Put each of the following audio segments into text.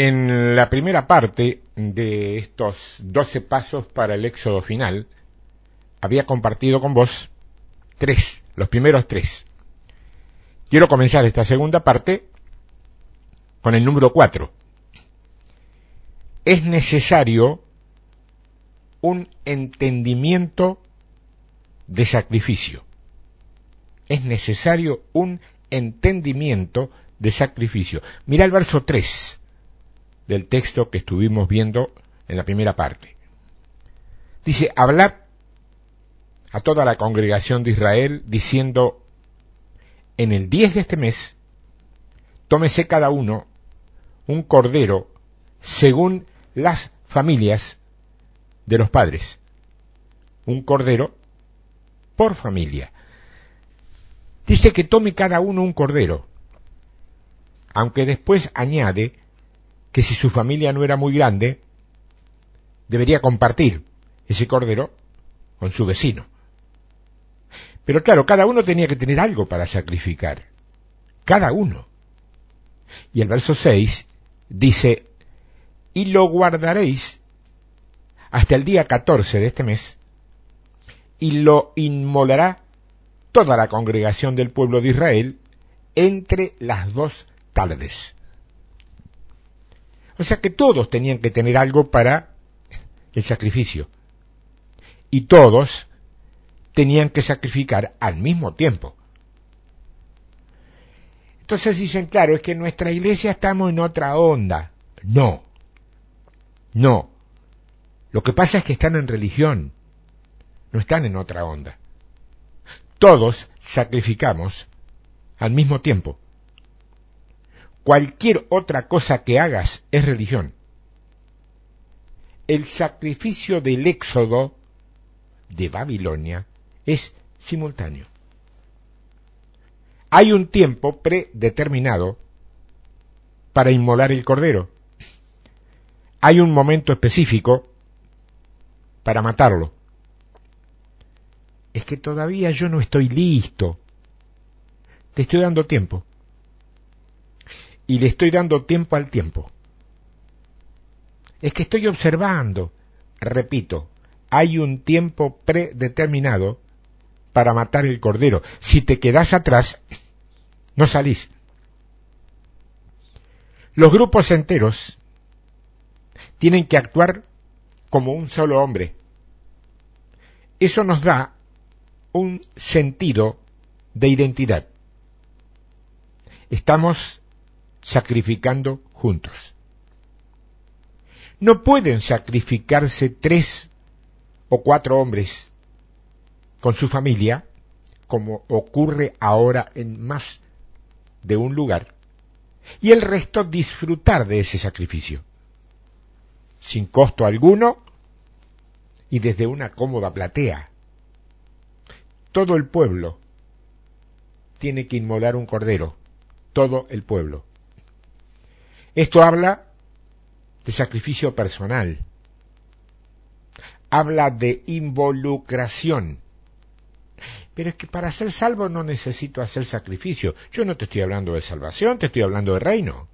En la primera parte de estos 12 pasos para el éxodo final, había compartido con vos tres, los primeros tres. Quiero comenzar esta segunda parte con el número cuatro. Es necesario un entendimiento de sacrificio. Es necesario un entendimiento de sacrificio. Mira el verso 3 del texto que estuvimos viendo en la primera parte. Dice, hablad a toda la congregación de Israel diciendo, en el 10 de este mes, tómese cada uno un cordero según las familias de los padres. Un cordero por familia. Dice que tome cada uno un cordero, aunque después añade que si su familia no era muy grande, debería compartir ese cordero con su vecino. Pero claro, cada uno tenía que tener algo para sacrificar. Cada uno. Y el verso 6 dice, y lo guardaréis hasta el día 14 de este mes, y lo inmolará toda la congregación del pueblo de Israel entre las dos tardes. O sea que todos tenían que tener algo para el sacrificio. Y todos tenían que sacrificar al mismo tiempo. Entonces dicen, claro, es que en nuestra iglesia estamos en otra onda. No, no. Lo que pasa es que están en religión, no están en otra onda. Todos sacrificamos al mismo tiempo. Cualquier otra cosa que hagas es religión. El sacrificio del éxodo de Babilonia es simultáneo. Hay un tiempo predeterminado para inmolar el cordero. Hay un momento específico para matarlo. Es que todavía yo no estoy listo. Te estoy dando tiempo. Y le estoy dando tiempo al tiempo. Es que estoy observando. Repito, hay un tiempo predeterminado para matar el cordero. Si te quedas atrás, no salís. Los grupos enteros tienen que actuar como un solo hombre. Eso nos da un sentido de identidad. Estamos sacrificando juntos. No pueden sacrificarse tres o cuatro hombres con su familia, como ocurre ahora en más de un lugar, y el resto disfrutar de ese sacrificio, sin costo alguno y desde una cómoda platea. Todo el pueblo tiene que inmolar un cordero, todo el pueblo. Esto habla de sacrificio personal, habla de involucración. Pero es que para ser salvo no necesito hacer sacrificio. Yo no te estoy hablando de salvación, te estoy hablando de reino.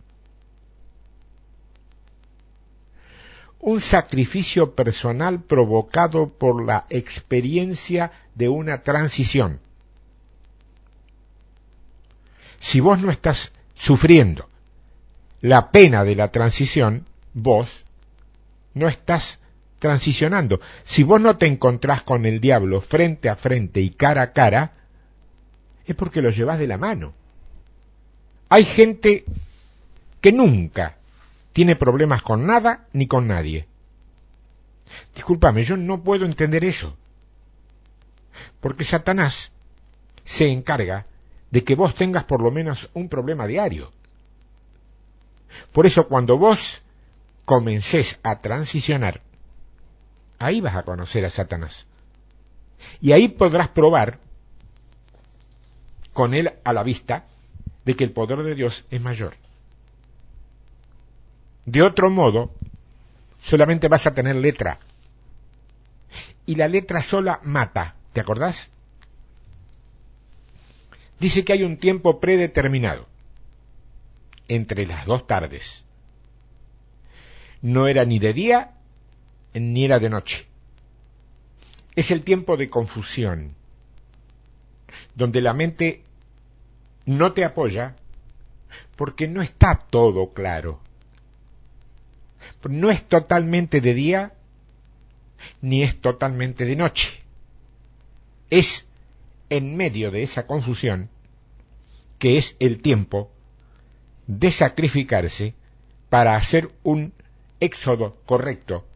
Un sacrificio personal provocado por la experiencia de una transición. Si vos no estás sufriendo la pena de la transición, vos no estás transicionando. Si vos no te encontrás con el diablo frente a frente y cara a cara, es porque lo llevas de la mano. Hay gente que nunca tiene problemas con nada ni con nadie. Discúlpame, yo no puedo entender eso. Porque Satanás se encarga de que vos tengas por lo menos un problema diario. Por eso cuando vos comencés a transicionar, ahí vas a conocer a Satanás. Y ahí podrás probar con él a la vista de que el poder de Dios es mayor. De otro modo, solamente vas a tener letra. Y la letra sola mata, ¿te acordás? Dice que hay un tiempo predeterminado entre las dos tardes. No era ni de día ni era de noche. Es el tiempo de confusión, donde la mente no te apoya porque no está todo claro. No es totalmente de día ni es totalmente de noche. Es en medio de esa confusión que es el tiempo de sacrificarse para hacer un éxodo correcto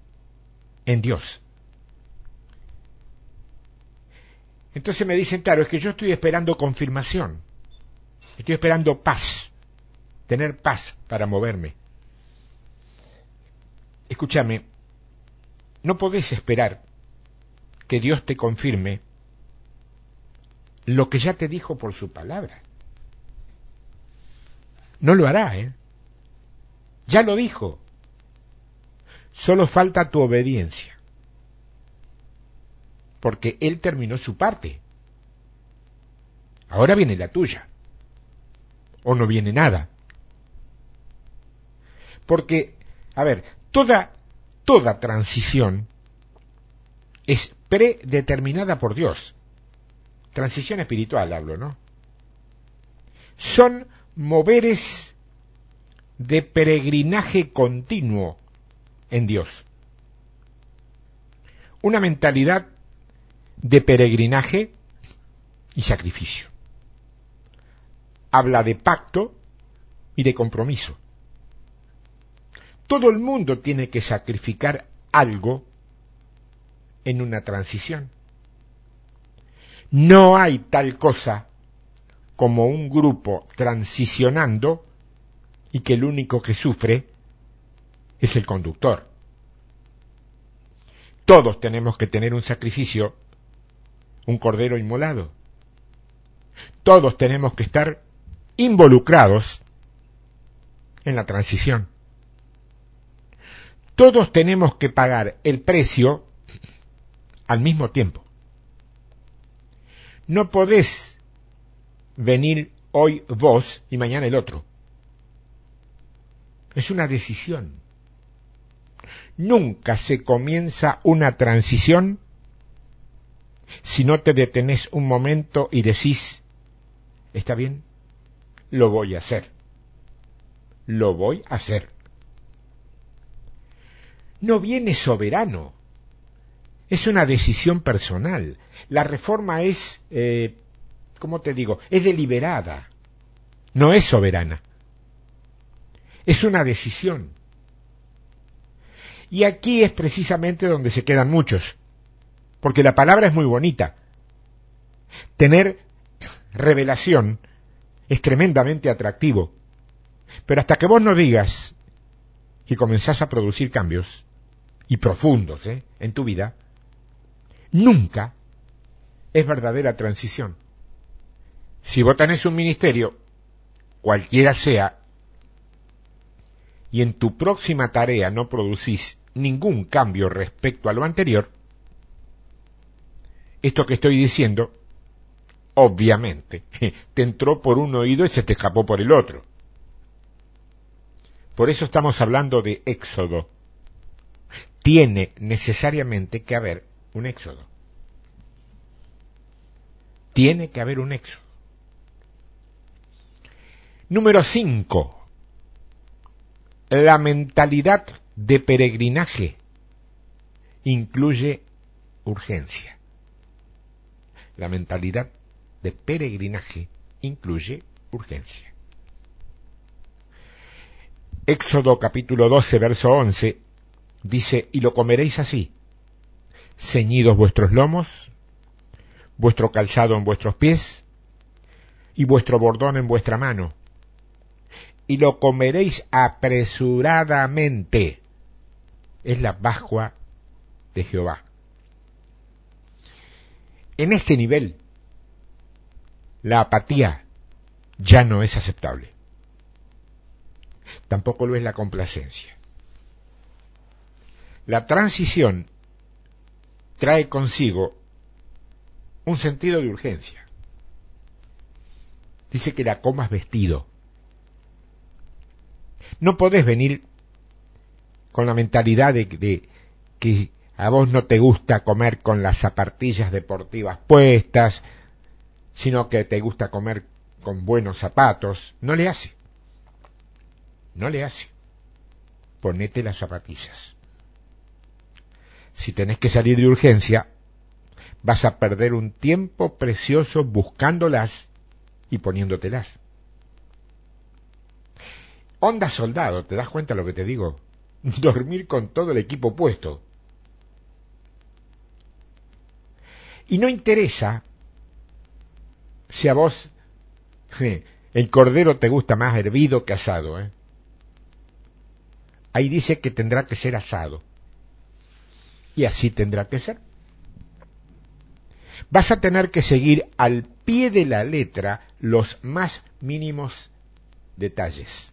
en Dios. Entonces me dicen, claro, es que yo estoy esperando confirmación, estoy esperando paz, tener paz para moverme. Escúchame, no podés esperar que Dios te confirme lo que ya te dijo por su palabra. No lo hará, ¿eh? Ya lo dijo. Solo falta tu obediencia. Porque Él terminó su parte. Ahora viene la tuya. O no viene nada. Porque, a ver, toda, toda transición es predeterminada por Dios. Transición espiritual hablo, ¿no? Son moveres de peregrinaje continuo en Dios. Una mentalidad de peregrinaje y sacrificio. Habla de pacto y de compromiso. Todo el mundo tiene que sacrificar algo en una transición. No hay tal cosa como un grupo transicionando y que el único que sufre es el conductor. Todos tenemos que tener un sacrificio, un cordero inmolado. Todos tenemos que estar involucrados en la transición. Todos tenemos que pagar el precio al mismo tiempo. No podés venir hoy vos y mañana el otro. Es una decisión. Nunca se comienza una transición si no te detenés un momento y decís, ¿está bien? Lo voy a hacer. Lo voy a hacer. No viene soberano. Es una decisión personal. La reforma es eh, ¿cómo te digo? Es deliberada, no es soberana. Es una decisión. Y aquí es precisamente donde se quedan muchos, porque la palabra es muy bonita. Tener revelación es tremendamente atractivo, pero hasta que vos no digas que comenzás a producir cambios, y profundos ¿eh? en tu vida, nunca es verdadera transición. Si vos tenés un ministerio, cualquiera sea, y en tu próxima tarea no producís ningún cambio respecto a lo anterior, esto que estoy diciendo, obviamente, te entró por un oído y se te escapó por el otro. Por eso estamos hablando de éxodo. Tiene necesariamente que haber un éxodo. Tiene que haber un éxodo. Número 5. La mentalidad de peregrinaje incluye urgencia. La mentalidad de peregrinaje incluye urgencia. Éxodo capítulo 12, verso 11 dice, y lo comeréis así, ceñidos vuestros lomos, vuestro calzado en vuestros pies y vuestro bordón en vuestra mano, y lo comeréis apresuradamente. Es la Pascua de Jehová. En este nivel, la apatía ya no es aceptable. Tampoco lo es la complacencia. La transición trae consigo un sentido de urgencia. Dice que la comas vestido. No podés venir con la mentalidad de, que a vos no te gusta comer con las zapatillas deportivas puestas, sino que te gusta comer con buenos zapatos. No le hace. No le hace. Ponete las zapatillas. Si tenés que salir de urgencia, vas a perder un tiempo precioso buscándolas y poniéndotelas. Onda soldado, ¿te das cuenta lo que te digo? Dormir con todo el equipo puesto. Y no interesa si a vos el cordero te gusta más hervido que asado. ¿eh? Ahí dice que tendrá que ser asado. Y así tendrá que ser. Vas a tener que seguir al pie de la letra los más mínimos detalles.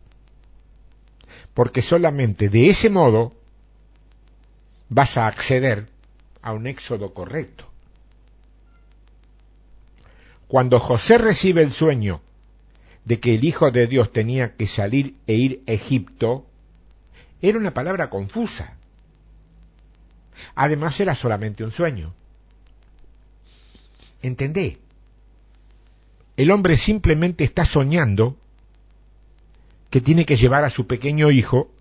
Porque solamente de ese modo vas a acceder a un éxodo correcto. Cuando José recibe el sueño de que el Hijo de Dios tenía que salir e ir a Egipto, era una palabra confusa. Además era solamente un sueño. ¿Entendé? El hombre simplemente está soñando que tiene que llevar a su pequeño hijo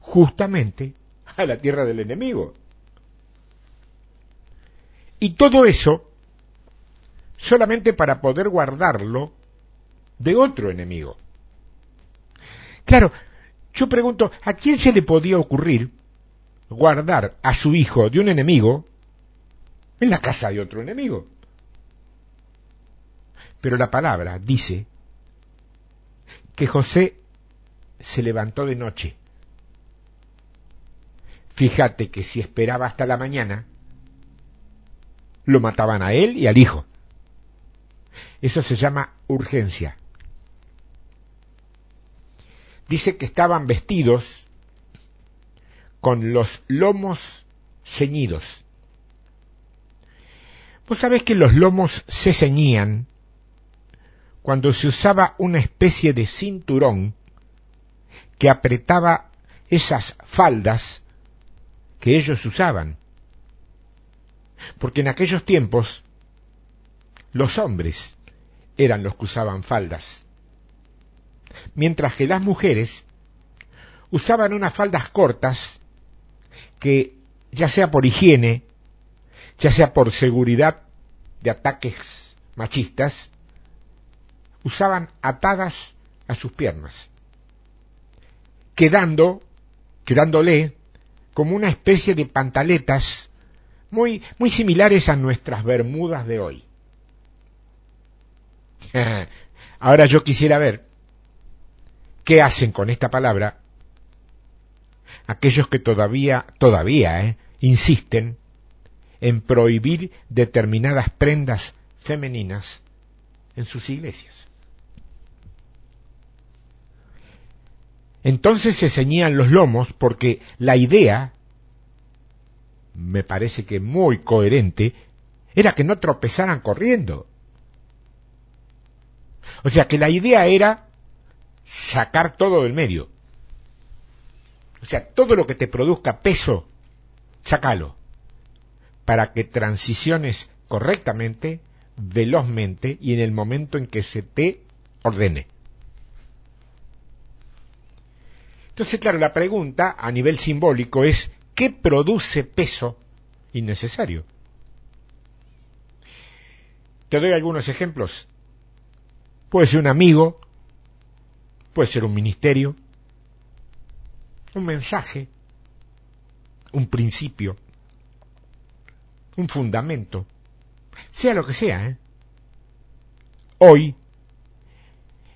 justamente a la tierra del enemigo. Y todo eso solamente para poder guardarlo de otro enemigo. Claro, yo pregunto, ¿a quién se le podía ocurrir guardar a su hijo de un enemigo en la casa de otro enemigo? Pero la palabra dice que José se levantó de noche. Fíjate que si esperaba hasta la mañana, lo mataban a él y al hijo. Eso se llama urgencia. Dice que estaban vestidos con los lomos ceñidos. Vos sabés que los lomos se ceñían cuando se usaba una especie de cinturón que apretaba esas faldas que ellos usaban. Porque en aquellos tiempos los hombres eran los que usaban faldas, mientras que las mujeres usaban unas faldas cortas que, ya sea por higiene, ya sea por seguridad de ataques machistas, usaban atadas a sus piernas, quedando, quedándole como una especie de pantaletas muy, muy similares a nuestras bermudas de hoy. Ahora yo quisiera ver qué hacen con esta palabra aquellos que todavía, todavía, eh, insisten en prohibir determinadas prendas femeninas en sus iglesias. Entonces se ceñían los lomos porque la idea, me parece que muy coherente, era que no tropezaran corriendo. O sea que la idea era sacar todo del medio. O sea, todo lo que te produzca peso, sácalo. Para que transiciones correctamente, velozmente y en el momento en que se te ordene. Entonces, claro, la pregunta a nivel simbólico es, ¿qué produce peso innecesario? Te doy algunos ejemplos. Puede ser un amigo, puede ser un ministerio, un mensaje, un principio, un fundamento, sea lo que sea. ¿eh? Hoy,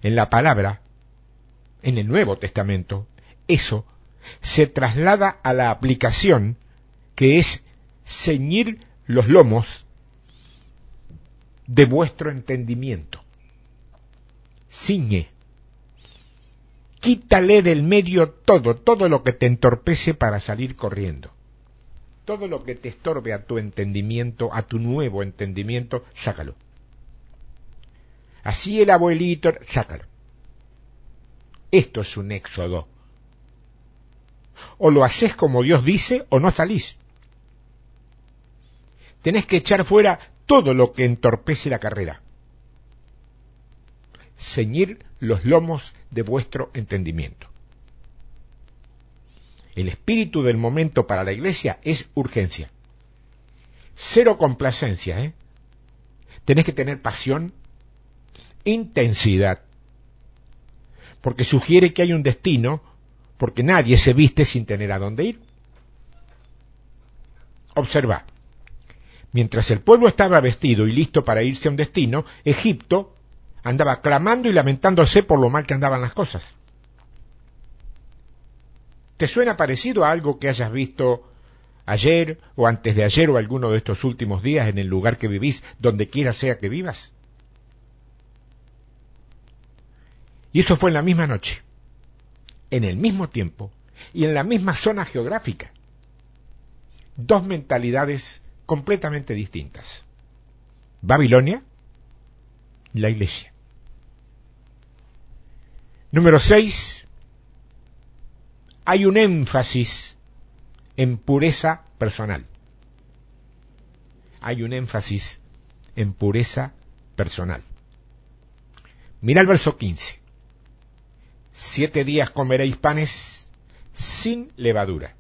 en la palabra, en el Nuevo Testamento, eso se traslada a la aplicación que es ceñir los lomos de vuestro entendimiento. Ciñe. Quítale del medio todo, todo lo que te entorpece para salir corriendo. Todo lo que te estorbe a tu entendimiento, a tu nuevo entendimiento, sácalo. Así el abuelito, sácalo. Esto es un éxodo. O lo haces como Dios dice o no salís. Tenés que echar fuera todo lo que entorpece la carrera. Ceñir los lomos de vuestro entendimiento. El espíritu del momento para la iglesia es urgencia. Cero complacencia, ¿eh? Tenés que tener pasión, intensidad, porque sugiere que hay un destino, porque nadie se viste sin tener a dónde ir. Observa, mientras el pueblo estaba vestido y listo para irse a un destino, Egipto andaba clamando y lamentándose por lo mal que andaban las cosas. ¿Te suena parecido a algo que hayas visto ayer o antes de ayer o alguno de estos últimos días en el lugar que vivís, donde quiera sea que vivas? Y eso fue en la misma noche, en el mismo tiempo y en la misma zona geográfica. Dos mentalidades completamente distintas. Babilonia la iglesia. Número 6 hay un énfasis en pureza personal. Hay un énfasis en pureza personal. Mira el verso 15. Siete días comeréis panes sin levadura.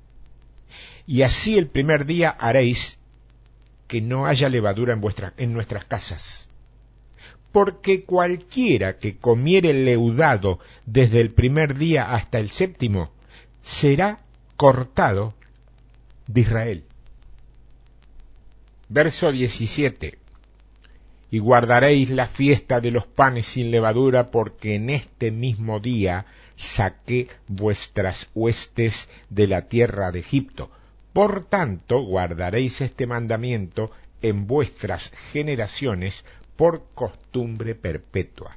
Y así el primer día haréis que no haya levadura en, en nuestras casas. Porque cualquiera que comiere leudado desde el primer día hasta el séptimo, será cortado de Israel. Verso 17. Y guardaréis la fiesta de los panes sin levadura, porque en este mismo día saqué vuestras huestes de la tierra de Egipto. Por tanto, guardaréis este mandamiento en vuestras generaciones por costumbre perpetua.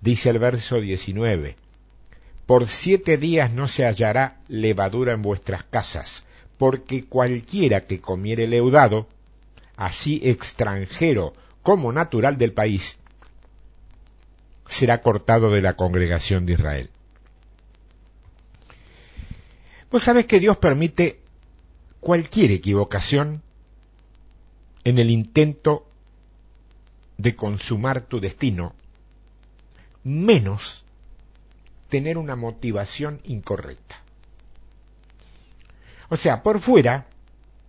Dice el verso 19, por siete días no se hallará levadura en vuestras casas, porque cualquiera que comiere leudado, así extranjero como natural del país, será cortado de la congregación de Israel. Vos sabés que Dios permite cualquier equivocación en el intento de consumar tu destino, menos tener una motivación incorrecta. O sea, por fuera,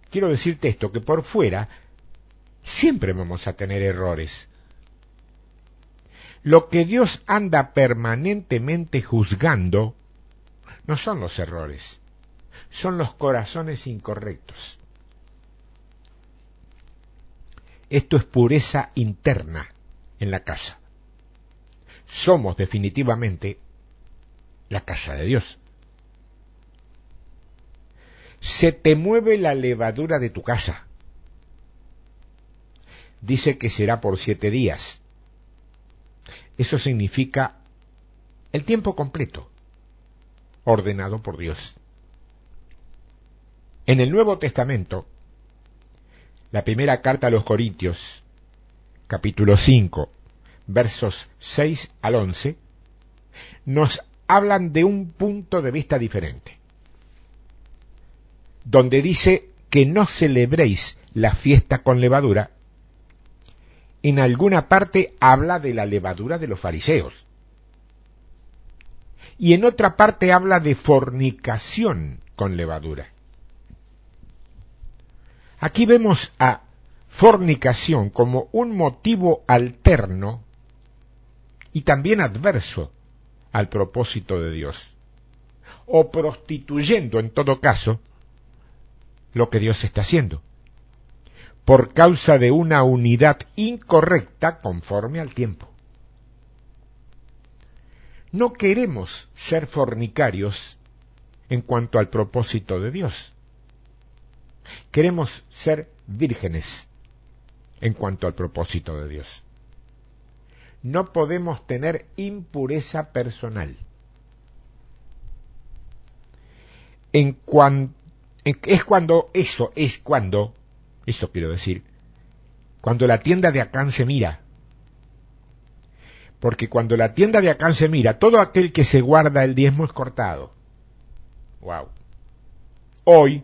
quiero decirte esto, que por fuera siempre vamos a tener errores. Lo que Dios anda permanentemente juzgando no son los errores, son los corazones incorrectos. Esto es pureza interna en la casa. Somos definitivamente la casa de Dios. Se te mueve la levadura de tu casa. Dice que será por siete días. Eso significa el tiempo completo, ordenado por Dios. En el Nuevo Testamento, la primera carta a los Corintios, capítulo 5, versos 6 al 11, nos hablan de un punto de vista diferente, donde dice que no celebréis la fiesta con levadura, en alguna parte habla de la levadura de los fariseos. Y en otra parte habla de fornicación con levadura. Aquí vemos a fornicación como un motivo alterno y también adverso al propósito de Dios. O prostituyendo, en todo caso, lo que Dios está haciendo, por causa de una unidad incorrecta conforme al tiempo. no queremos ser fornicarios en cuanto al propósito de Dios. Queremos ser vírgenes en cuanto al propósito de Dios. No podemos tener impureza personal. Es cuando, eso es cuando, eso quiero decir, cuando la tienda de Acán se mira. Porque cuando la tienda de Acán se mira, todo aquel que se guarda el diezmo es cortado. Wow. Hoy,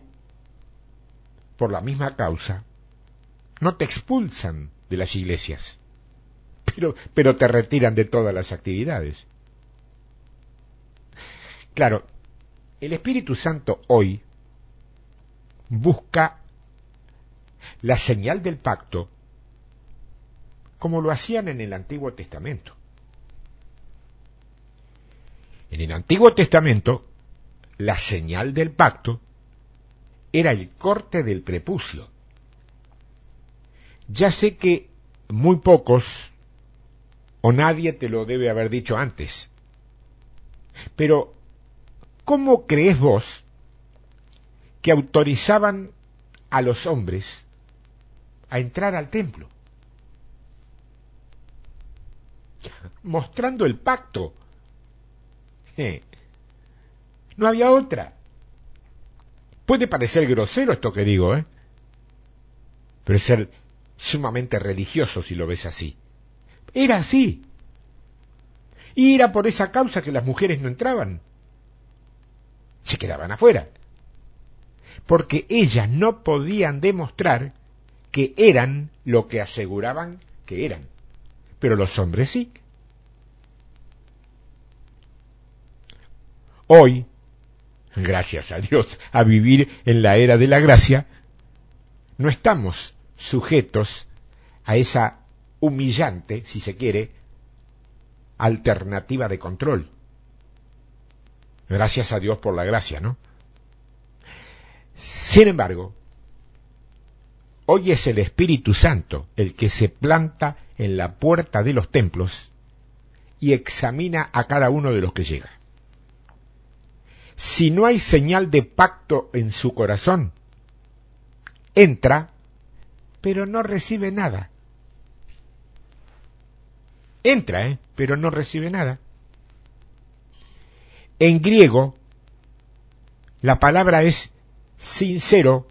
por la misma causa, no te expulsan de las iglesias, pero, pero te retiran de todas las actividades. Claro, el Espíritu Santo hoy busca la señal del pacto como lo hacían en el Antiguo Testamento. En el Antiguo Testamento, la señal del pacto era el corte del prepucio. Ya sé que muy pocos o nadie te lo debe haber dicho antes, pero ¿cómo crees vos que autorizaban a los hombres a entrar al templo? Mostrando el pacto. No había otra. Puede parecer grosero esto que digo, ¿eh? Pero es ser sumamente religioso si lo ves así. Era así. Y era por esa causa que las mujeres no entraban. Se quedaban afuera porque ellas no podían demostrar que eran lo que aseguraban que eran, pero los hombres sí. Hoy, gracias a Dios, a vivir en la era de la gracia, no estamos sujetos a esa humillante, si se quiere, alternativa de control. Gracias a Dios por la gracia, ¿no? Sin embargo, hoy es el Espíritu Santo el que se planta en la puerta de los templos y examina a cada uno de los que llega. Si no hay señal de pacto en su corazón, entra, pero no recibe nada. Entra, ¿eh? pero no recibe nada. En griego, la palabra es sincero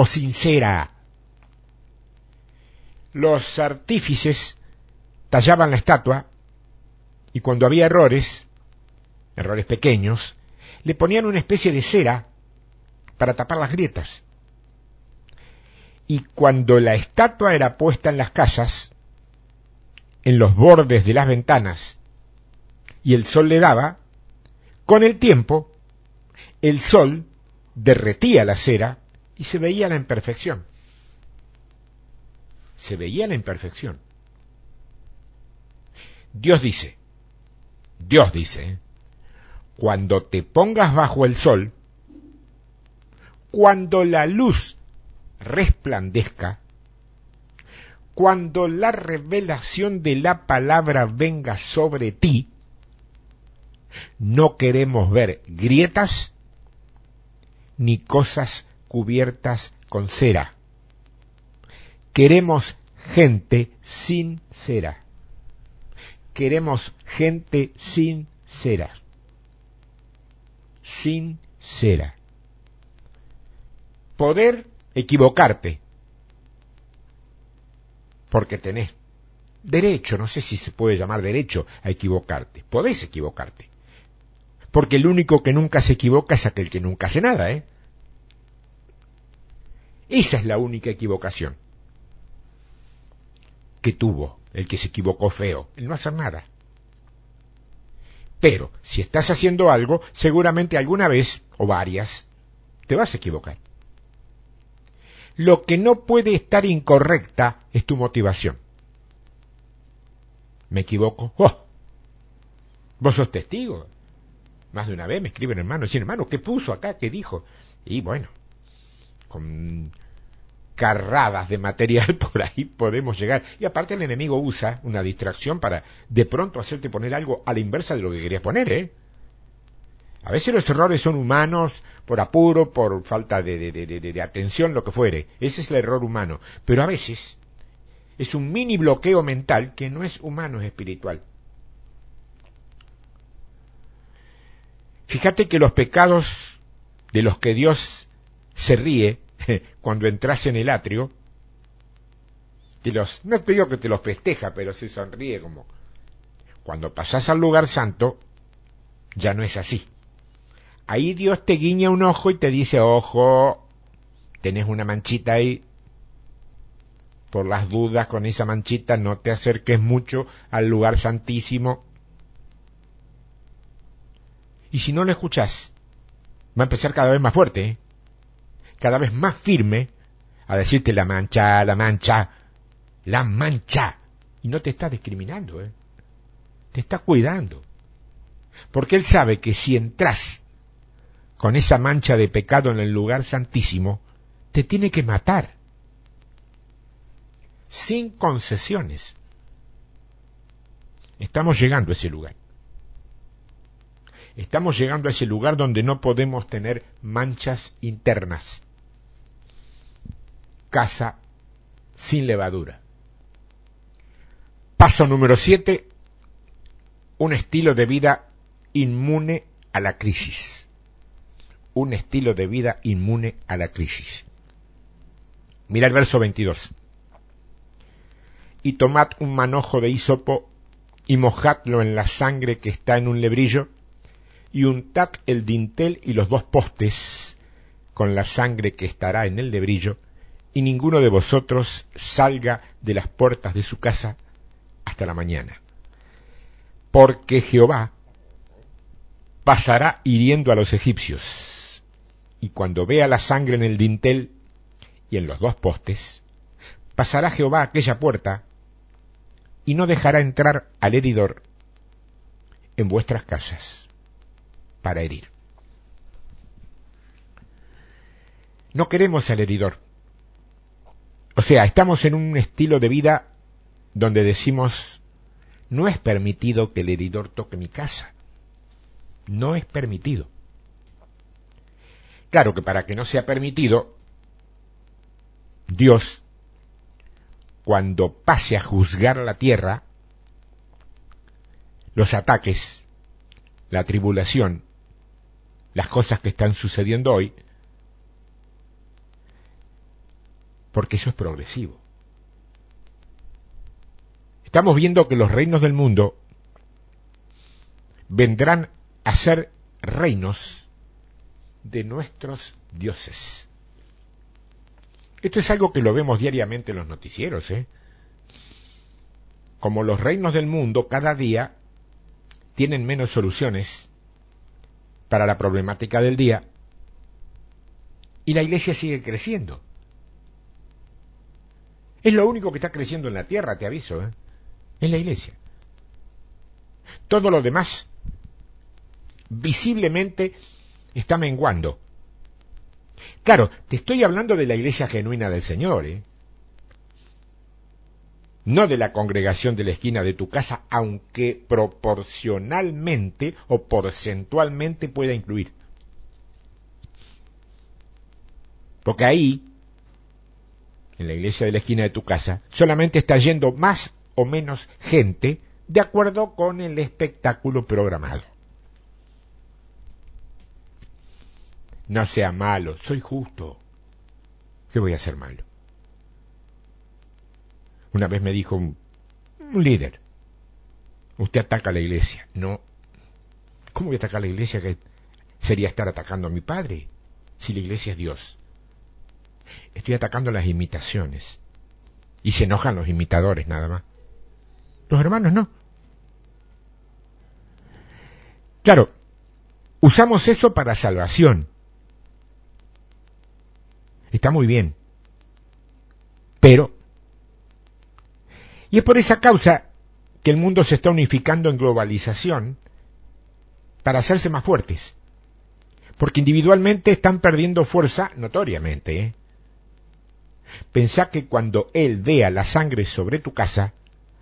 o sincera. Los artífices tallaban la estatua y cuando había errores, errores pequeños, le ponían una especie de cera para tapar las grietas. Y cuando la estatua era puesta en las casas, en los bordes de las ventanas, y el sol le daba, con el tiempo, el sol derretía la cera y se veía la imperfección. Se veía la imperfección. Dios dice, Dios dice, cuando te pongas bajo el sol, cuando la luz resplandezca, cuando la revelación de la palabra venga sobre ti, no queremos ver grietas ni cosas cubiertas con cera. Queremos gente sincera. Queremos gente sincera. Sincera. Poder equivocarte. Porque tenés derecho, no sé si se puede llamar derecho a equivocarte. Podés equivocarte porque el único que nunca se equivoca es aquel que nunca hace nada, ¿eh? Esa es la única equivocación que tuvo el que se equivocó feo, el no hacer nada. Pero si estás haciendo algo, seguramente alguna vez o varias te vas a equivocar. Lo que no puede estar incorrecta es tu motivación. ¿Me equivoco? ¡Oh! Vos sos testigo. Más de una vez me escriben hermano, dicen hermano, ¿qué puso acá? ¿Qué dijo? Y bueno, con descarradas de material, por ahí podemos llegar. Y aparte el enemigo usa una distracción para de pronto hacerte poner algo a la inversa de lo que querías poner, ¿eh? A veces los errores son humanos, por apuro, por falta de, de, atención, lo que fuere. Ese es el error humano. Pero a veces es un mini bloqueo mental que no es humano, es espiritual. Fíjate que los pecados de los que Dios se ríe cuando entras en el atrio, te los, no te digo que te los festeja, pero se sonríe como cuando pasas al lugar santo, ya no es así. Ahí Dios te guiña un ojo y te dice, ojo, tenés una manchita ahí. Por las dudas con esa manchita no te acerques mucho al lugar santísimo. Y si no lo escuchás, va a empezar cada vez más fuerte. ¿eh? Cada vez más firme a decirte la mancha, la mancha, la mancha. Y no te está discriminando, ¿eh? te está cuidando. Porque Él sabe que si entras con esa mancha de pecado en el lugar santísimo, te tiene que matar. Sin concesiones. Estamos llegando a ese lugar. Estamos llegando a ese lugar donde no podemos tener manchas internas casa sin levadura. Paso número 7. Un estilo de vida inmune a la crisis. Un estilo de vida inmune a la crisis. Mira el verso 22. Y tomad un manojo de hisopo y mojadlo en la sangre que está en un lebrillo y untad el dintel y los dos postes con la sangre que estará en el lebrillo y ninguno de vosotros salga de las puertas de su casa hasta la mañana. Porque Jehová pasará hiriendo a los egipcios, y cuando vea la sangre en el dintel y en los dos postes, pasará Jehová aquella puerta y no dejará entrar al heridor en vuestras casas para herir. No queremos al heridor, o sea, estamos en un estilo de vida donde decimos, no es permitido que el heridor toque mi casa. No es permitido. Claro que para que no sea permitido, Dios, cuando pase a juzgar la tierra, los ataques, la tribulación, las cosas que están sucediendo hoy, porque eso es progresivo. Estamos viendo que los reinos del mundo vendrán a ser reinos de nuestros dioses. Esto es algo que lo vemos diariamente en los noticieros, ¿eh? Como los reinos del mundo cada día tienen menos soluciones para la problemática del día y la iglesia sigue creciendo. Es lo único que está creciendo en la tierra, te aviso, ¿eh? es la iglesia. Todo lo demás visiblemente está menguando. Claro, te estoy hablando de la iglesia genuina del Señor, ¿eh? no de la congregación de la esquina de tu casa, aunque proporcionalmente o porcentualmente pueda incluir. Porque ahí en la iglesia de la esquina de tu casa, solamente está yendo más o menos gente de acuerdo con el espectáculo programado. No sea malo, soy justo. ¿Qué voy a hacer malo? Una vez me dijo un, líder, usted ataca a la iglesia. No. ¿Cómo voy a atacar a la iglesia? Que sería estar atacando a mi padre, si la iglesia es Dios. Estoy atacando las imitaciones. Y se enojan los imitadores nada más. Los hermanos no. Claro, usamos eso para salvación. Está muy bien. Pero, y es por esa causa que el mundo se está unificando en globalización para hacerse más fuertes. Porque individualmente están perdiendo fuerza notoriamente. ¿eh? Pensá que cuando Él vea la sangre sobre tu casa,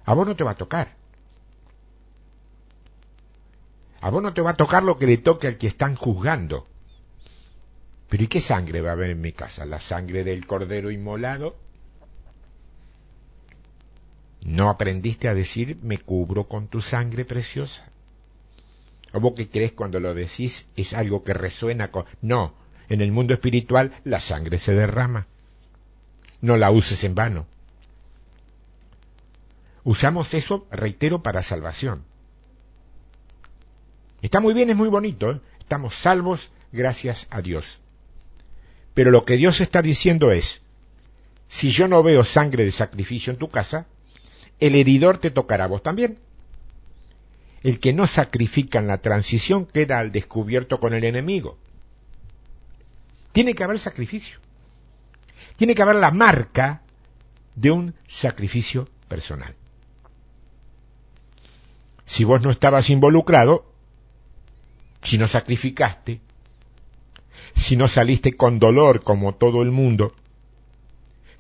a vos no te va a tocar. A vos no te va a tocar lo que le toque al que están juzgando. Pero ¿y qué sangre va a haber en mi casa? ¿La sangre del cordero inmolado? ¿No aprendiste a decir me cubro con tu sangre preciosa? ¿O vos qué crees cuando lo decís es algo que resuena con... No, en el mundo espiritual la sangre se derrama. No la uses en vano. Usamos eso, reitero, para salvación. Está muy bien, es muy bonito. ¿eh? Estamos salvos gracias a Dios. Pero lo que Dios está diciendo es, si yo no veo sangre de sacrificio en tu casa, el heridor te tocará vos también. El que no sacrifica en la transición queda al descubierto con el enemigo. Tiene que haber sacrificio. Tiene que haber la marca de un sacrificio personal. Si vos no estabas involucrado, si no sacrificaste, si no saliste con dolor como todo el mundo,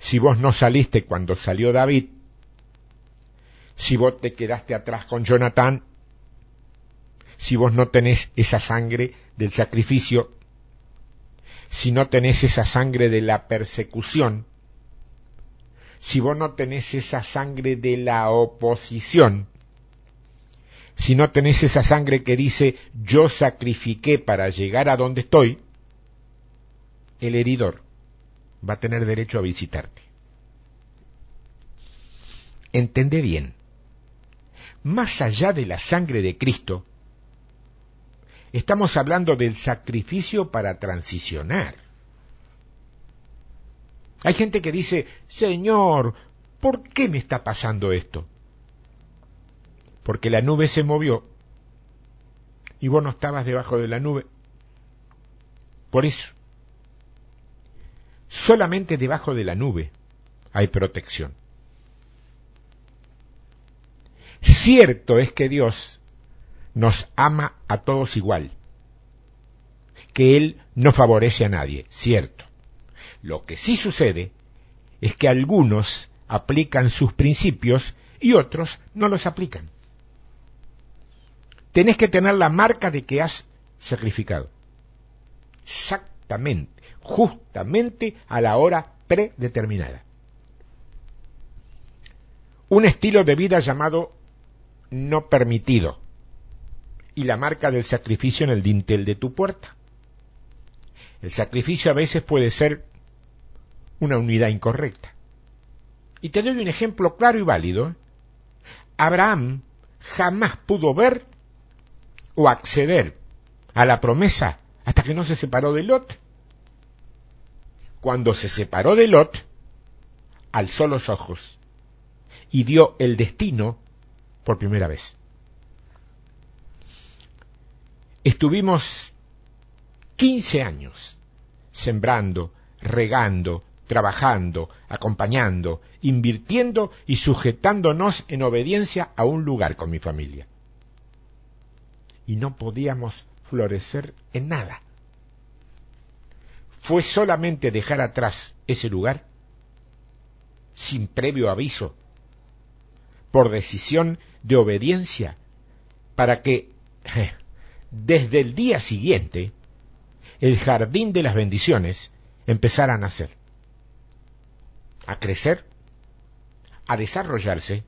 si vos no saliste cuando salió David, si vos te quedaste atrás con Jonathan, si vos no tenés esa sangre del sacrificio, si no tenés esa sangre de la persecución, si vos no tenés esa sangre de la oposición, si no tenés esa sangre que dice yo sacrifiqué para llegar a donde estoy, el heridor va a tener derecho a visitarte. Entendé bien, más allá de la sangre de Cristo, estamos hablando del sacrificio para transicionar. Hay gente que dice, Señor, ¿por qué me está pasando esto? Porque la nube se movió y vos no estabas debajo de la nube. Por eso, solamente debajo de la nube hay protección. Cierto es que Dios nos ama a todos igual, que Él no favorece a nadie, cierto. Lo que sí sucede es que algunos aplican sus principios y otros no los aplican. Tenés que tener la marca de que has sacrificado. Exactamente, justamente a la hora predeterminada. Un estilo de vida llamado no permitido y la marca del sacrificio en el dintel de tu puerta. El sacrificio a veces puede ser una unidad incorrecta. Y te doy un ejemplo claro y válido. Abraham jamás pudo ver o acceder a la promesa hasta que no se separó de Lot. Cuando se separó de Lot, alzó los ojos y dio el destino por primera vez. Estuvimos 15 años sembrando, regando, trabajando, acompañando, invirtiendo y sujetándonos en obediencia a un lugar con mi familia. Y no podíamos florecer en nada. Fue solamente dejar atrás ese lugar, sin previo aviso, por decisión de obediencia para que desde el día siguiente el jardín de las bendiciones empezara a nacer, a crecer, a desarrollarse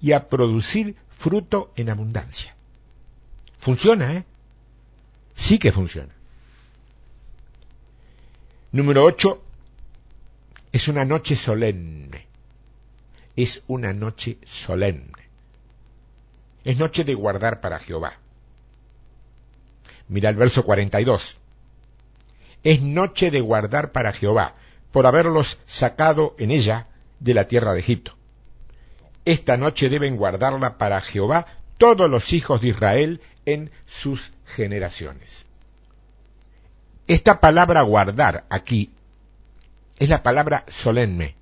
y a producir fruto en abundancia. Funciona, ¿eh? Sí que funciona. Número 8. Es una noche solemne. Es una noche solemne. Es noche de guardar para Jehová. Mira el verso 42. Es noche de guardar para Jehová, por haberlos sacado en ella de la tierra de Egipto. Esta noche deben guardarla para Jehová todos los hijos de Israel en sus generaciones. Esta palabra guardar aquí es la palabra solemne.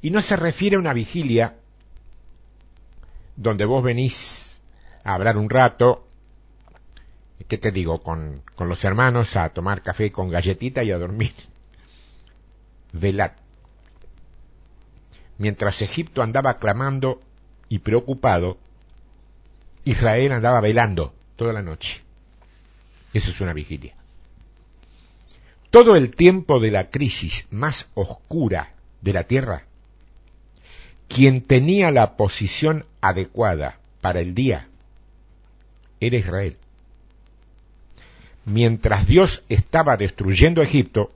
Y no se refiere a una vigilia donde vos venís a hablar un rato, ¿qué te digo? Con, con los hermanos a tomar café con galletita y a dormir. velad. Mientras Egipto andaba clamando y preocupado, Israel andaba velando toda la noche. Eso es una vigilia. Todo el tiempo de la crisis más oscura de la tierra, quien tenía la posición adecuada para el día era Israel. Mientras Dios estaba destruyendo Egipto,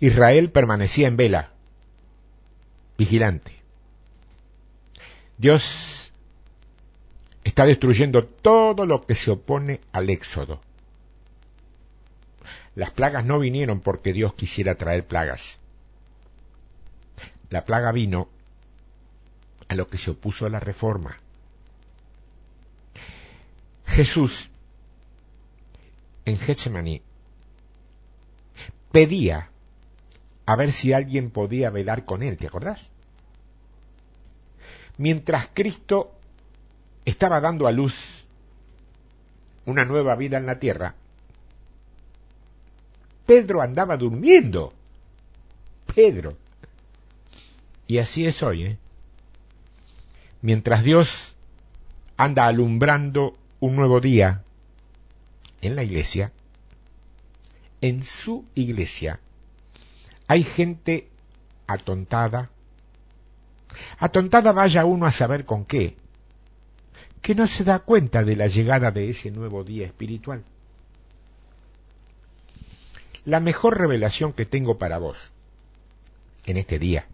Israel permanecía en vela, vigilante. Dios está destruyendo todo lo que se opone al éxodo. Las plagas no vinieron porque Dios quisiera traer plagas. La plaga vino a lo que se opuso a la reforma. Jesús en Getsemaní pedía a ver si alguien podía velar con él, ¿te acordás? Mientras Cristo estaba dando a luz una nueva vida en la tierra, Pedro andaba durmiendo. Pedro. Y así es hoy, ¿eh? Mientras Dios anda alumbrando un nuevo día en la iglesia, en su iglesia, hay gente atontada. Atontada vaya uno a saber con qué, que no se da cuenta de la llegada de ese nuevo día espiritual. La mejor revelación que tengo para vos en este día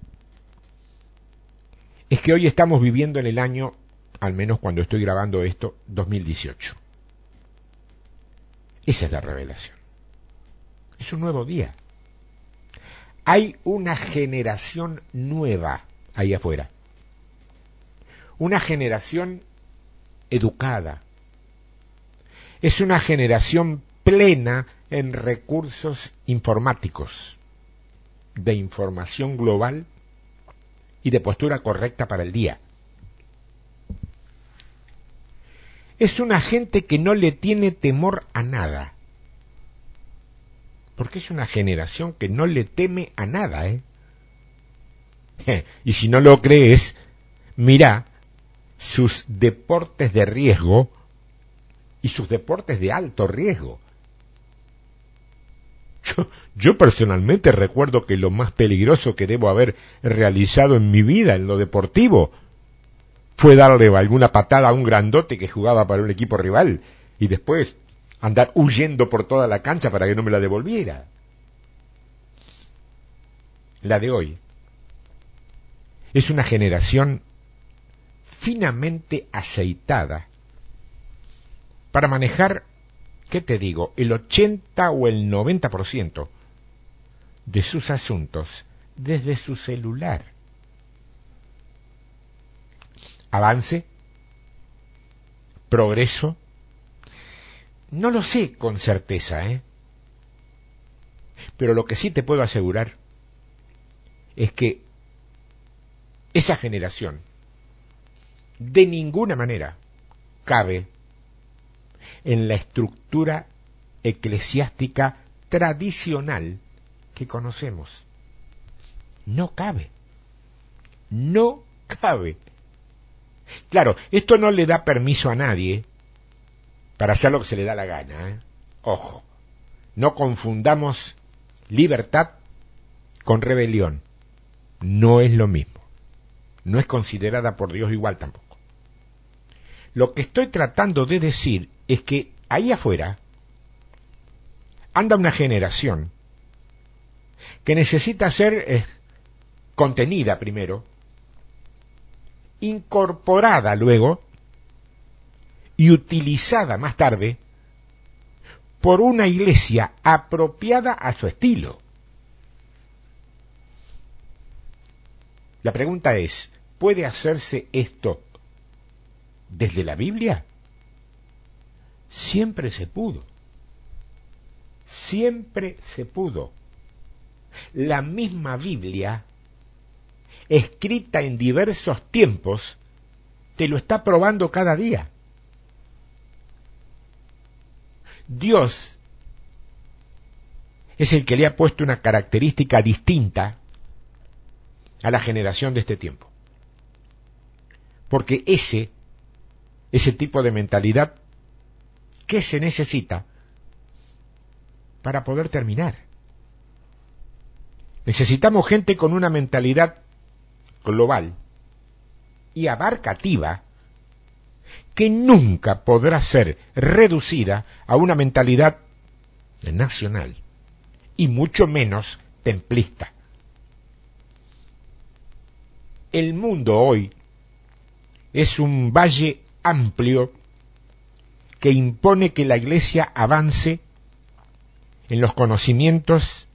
es que hoy estamos viviendo en el año, al menos cuando estoy grabando esto, 2018. Esa es la revelación. Es un nuevo día. Hay una generación nueva ahí afuera. Una generación educada. Es una generación plena en recursos informáticos, de información global y de postura correcta para el día. Es una gente que no le tiene temor a nada porque es una generación que no le teme a nada, ¿eh? Y si no lo crees, mira sus deportes de riesgo y sus deportes de alto riesgo. Yo, yo, personalmente recuerdo que lo más peligroso que debo haber realizado en mi vida en lo deportivo fue darle alguna patada a un grandote que jugaba para un equipo rival y después andar huyendo por toda la cancha para que no me la devolviera. La de hoy es una generación finamente aceitada para manejar, ¿qué te digo?, el 80 o el 90% de sus asuntos desde su celular. Avance, progreso, no lo sé con certeza, ¿eh? Pero lo que sí te puedo asegurar es que esa generación de ninguna manera cabe en la estructura eclesiástica tradicional que conocemos. No cabe. No cabe. Claro, esto no le da permiso a nadie para hacer lo que se le da la gana. ¿eh? Ojo, no confundamos libertad con rebelión. No es lo mismo. No es considerada por Dios igual tampoco. Lo que estoy tratando de decir es que ahí afuera anda una generación que necesita ser eh, contenida primero, incorporada luego y utilizada más tarde por una iglesia apropiada a su estilo. La pregunta es, ¿puede hacerse esto desde la Biblia? Siempre se pudo. Siempre se pudo. La misma Biblia, escrita en diversos tiempos, te lo está probando cada día. Dios es el que le ha puesto una característica distinta a la generación de este tiempo. Porque ese, ese tipo de mentalidad que se necesita para poder terminar. Necesitamos gente con una mentalidad global y abarcativa que nunca podrá ser reducida a una mentalidad nacional y mucho menos templista. El mundo hoy es un valle amplio que impone que la Iglesia avance en los conocimientos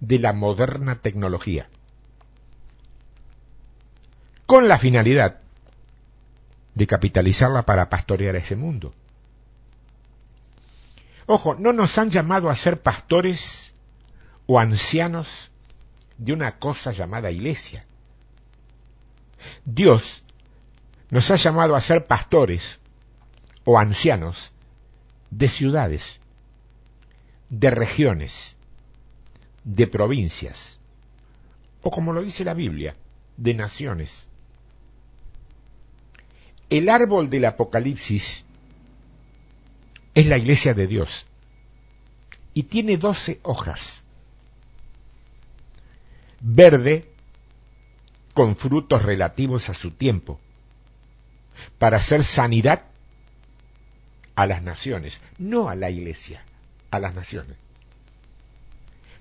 de la moderna tecnología, con la finalidad de capitalizarla para pastorear ese mundo. Ojo, no nos han llamado a ser pastores o ancianos de una cosa llamada iglesia. Dios nos ha llamado a ser pastores o ancianos de ciudades, de regiones, de provincias, o como lo dice la Biblia, de naciones. El árbol del Apocalipsis es la iglesia de Dios y tiene doce hojas verde con frutos relativos a su tiempo, para hacer sanidad a las naciones, no a la iglesia, a las naciones.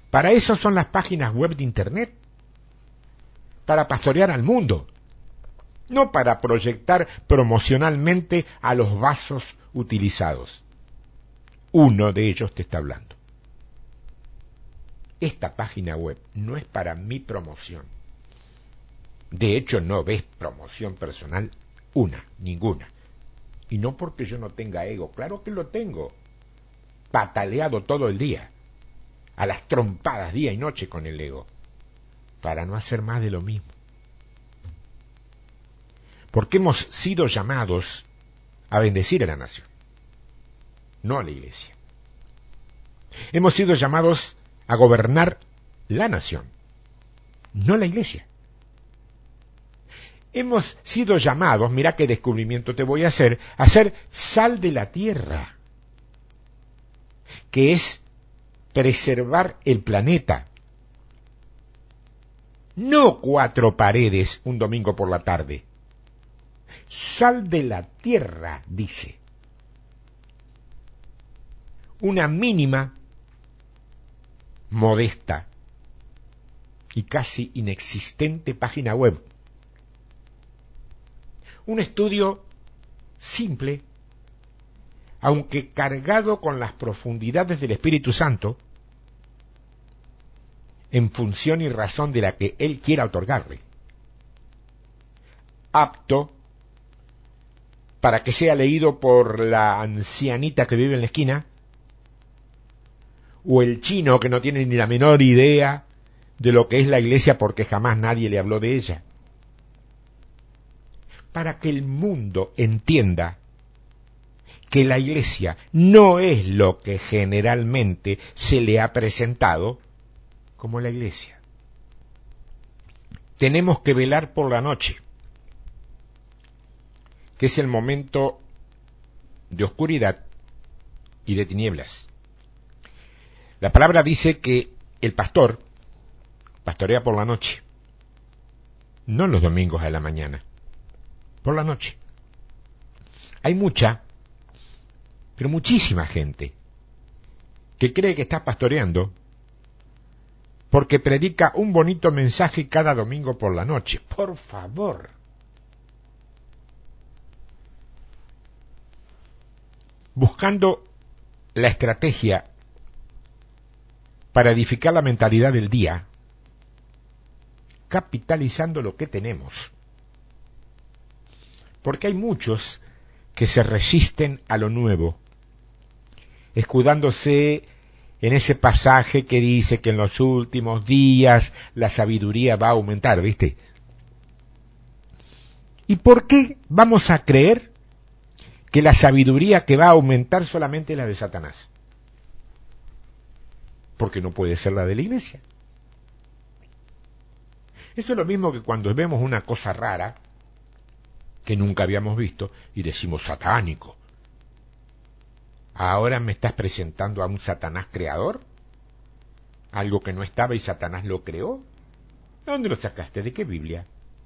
Para eso son las páginas web de Internet, para pastorear al mundo, no para proyectar promocionalmente a los vasos utilizados. Uno de ellos te está hablando esta página web no es para mi promoción. De hecho, no ves promoción personal una, ninguna. Y no porque yo no tenga ego, claro que lo tengo. Pataleado todo el día, a las trompadas día y noche con el ego, para no hacer más de lo mismo. Porque hemos sido llamados a bendecir a la nación, no a la iglesia. Hemos sido llamados a gobernar la nación, no la iglesia. Hemos sido llamados, mira qué descubrimiento te voy a hacer, a ser sal de la tierra, que es preservar el planeta. No cuatro paredes un domingo por la tarde. Sal de la tierra, dice. Una mínima modesta y casi inexistente página web. Un estudio simple, aunque cargado con las profundidades del Espíritu Santo, en función y razón de la que Él quiera otorgarle. Apto para que sea leído por la ancianita que vive en la esquina, o el chino que no tiene ni la menor idea de lo que es la iglesia porque jamás nadie le habló de ella. Para que el mundo entienda que la iglesia no es lo que generalmente se le ha presentado como la iglesia. Tenemos que velar por la noche, es el momento de oscuridad y de tinieblas. La palabra dice que el pastor pastorea por la noche, no los domingos a la mañana, por la noche. Hay mucha, pero muchísima gente que cree que está pastoreando porque predica un bonito mensaje cada domingo por la noche. Por favor. Buscando la estrategia para edificar la mentalidad del día, capitalizando lo que tenemos. Porque hay muchos que se resisten a lo nuevo, escudándose en ese pasaje que dice que en los últimos días la sabiduría va a aumentar, ¿viste? ¿Y por qué vamos a creer que la sabiduría que va a aumentar solamente es la de Satanás? porque no puede ser la de la iglesia. Eso es lo mismo que cuando vemos una cosa rara que nunca habíamos visto y decimos satánico. Ahora me estás presentando a un Satanás creador, algo que no estaba y Satanás lo creó. ¿De dónde lo sacaste? ¿De qué Biblia?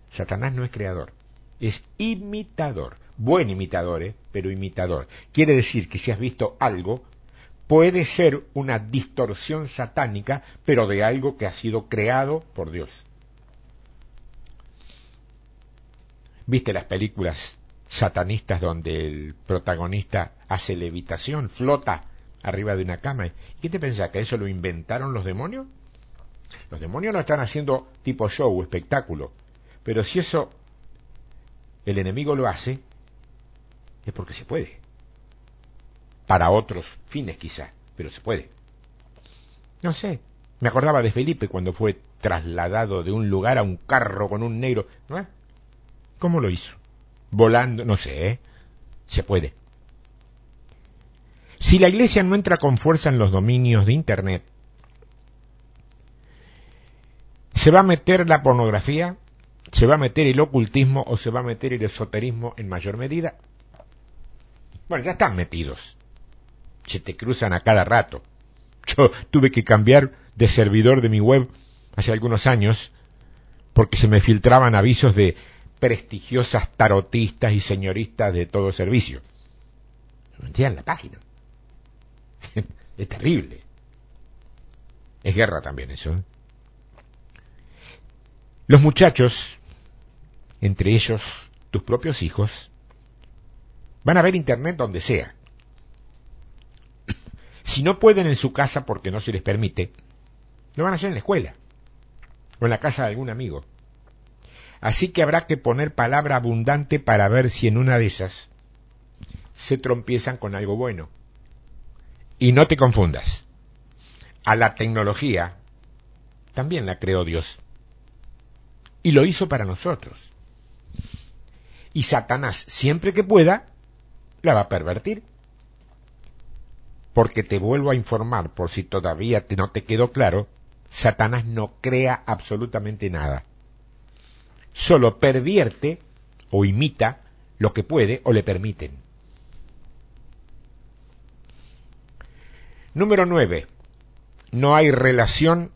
Satanás no es creador, es imitador. Buen imitador, ¿eh? pero imitador. Quiere decir que si has visto algo, puede ser una distorsión satánica, pero de algo que ha sido creado por Dios. ¿Viste las películas satanistas donde el protagonista hace levitación, flota arriba de una cama? ¿Y qué te pensás? ¿Que eso lo inventaron los demonios? Los demonios no están haciendo tipo show, espectáculo. Pero si eso el enemigo lo hace, es porque se puede. Para otros fines quizás, pero se puede. No sé, me acordaba de Felipe cuando fue trasladado de un lugar a un carro con un negro. ¿No? ¿Cómo lo hizo? Volando, no sé, ¿eh? se puede. Si la iglesia no entra con fuerza en los dominios de Internet, se va a meter la pornografía, se va a meter el ocultismo o se va a meter el esoterismo en mayor medida. Bueno, ya están metidos. Se te cruzan a cada rato. Yo tuve que cambiar de servidor de mi web hace algunos años porque se me filtraban avisos de prestigiosas tarotistas y señoristas de todo servicio. Me la página. es terrible. Es guerra también eso. ¿eh? Los muchachos, entre ellos tus propios hijos, van a ver Internet donde sea. Si no pueden en su casa porque no se les permite, lo van a hacer en la escuela o en la casa de algún amigo. Así que habrá que poner palabra abundante para ver si en una de esas se trompiezan con algo bueno. Y no te confundas. A la tecnología también la creó Dios. Y lo hizo para nosotros. Y Satanás, siempre que pueda, la va a pervertir. Porque te vuelvo a informar, por si todavía no te quedó claro, Satanás no crea absolutamente nada solo pervierte o imita lo que puede o le permiten. Número 9. No hay relación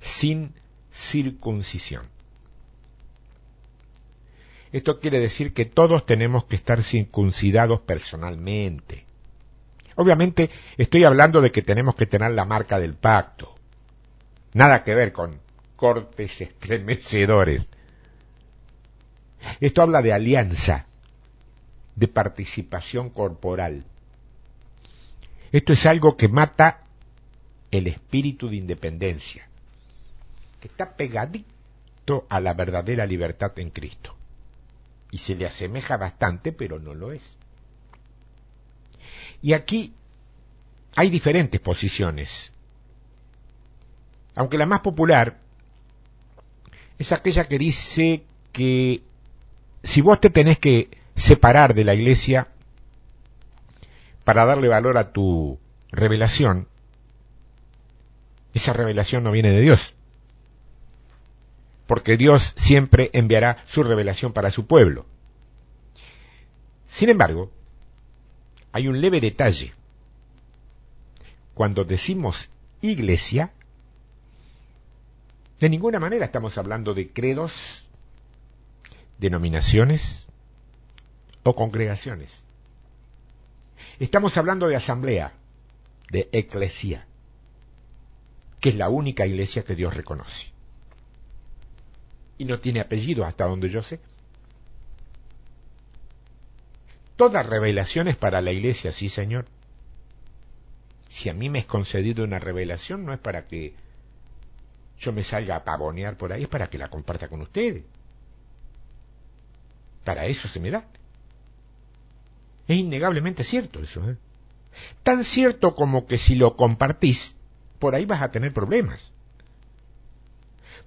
sin circuncisión. Esto quiere decir que todos tenemos que estar circuncidados personalmente. Obviamente estoy hablando de que tenemos que tener la marca del pacto. Nada que ver con cortes estremecedores. Esto habla de alianza, de participación corporal. Esto es algo que mata el espíritu de independencia, que está pegadito a la verdadera libertad en Cristo. Y se le asemeja bastante, pero no lo es. Y aquí hay diferentes posiciones. Aunque la más popular es aquella que dice que si vos te tenés que separar de la iglesia para darle valor a tu revelación, esa revelación no viene de Dios. Porque Dios siempre enviará su revelación para su pueblo. Sin embargo, hay un leve detalle. Cuando decimos iglesia, de ninguna manera estamos hablando de credos, denominaciones o congregaciones. Estamos hablando de asamblea, de eclesia, que es la única iglesia que Dios reconoce. Y no tiene apellido hasta donde yo sé. Toda revelación es para la iglesia, sí, Señor. Si a mí me es concedido una revelación, no es para que yo me salga a pavonear por ahí es para que la comparta con ustedes. Para eso se me da. Es innegablemente cierto eso. ¿eh? Tan cierto como que si lo compartís, por ahí vas a tener problemas.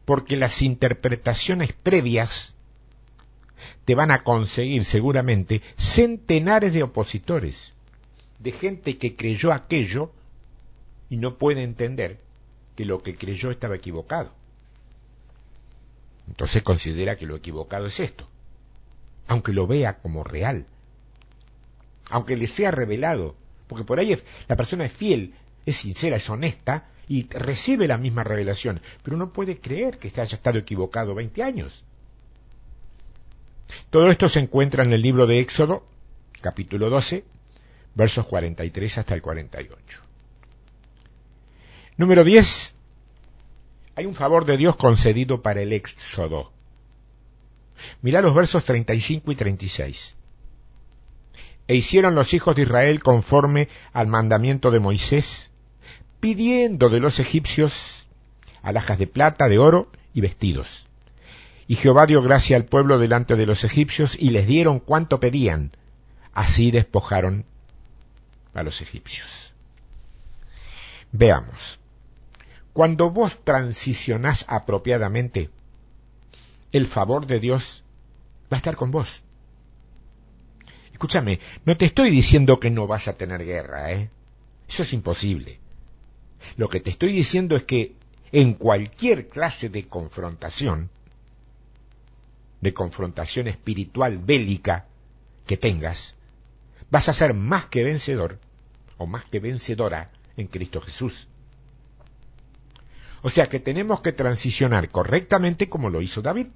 Porque las interpretaciones previas te van a conseguir seguramente centenares de opositores, de gente que creyó aquello y no puede entender que lo que creyó estaba equivocado. Entonces considera que lo equivocado es esto, aunque lo vea como real, aunque le sea revelado, porque por ahí la persona es fiel, es sincera, es honesta y recibe la misma revelación, pero no puede creer que haya estado equivocado 20 años. Todo esto se encuentra en el libro de Éxodo, capítulo 12, versos 43 hasta el 48. Número 10. Hay un favor de Dios concedido para el Éxodo. Mira los versos 35 y 36. E hicieron los hijos de Israel conforme al mandamiento de Moisés, pidiendo de los egipcios alhajas de plata, de oro y vestidos. Y Jehová dio gracia al pueblo delante de los egipcios y les dieron cuanto pedían. Así despojaron a los egipcios. Veamos. Cuando vos transicionás apropiadamente, el favor de Dios va a estar con vos. Escúchame, no te estoy diciendo que no vas a tener guerra, ¿eh? Eso es imposible. Lo que te estoy diciendo es que en cualquier clase de confrontación, de confrontación espiritual bélica que tengas, vas a ser más que vencedor o más que vencedora en Cristo Jesús. O sea que tenemos que transicionar correctamente como lo hizo David.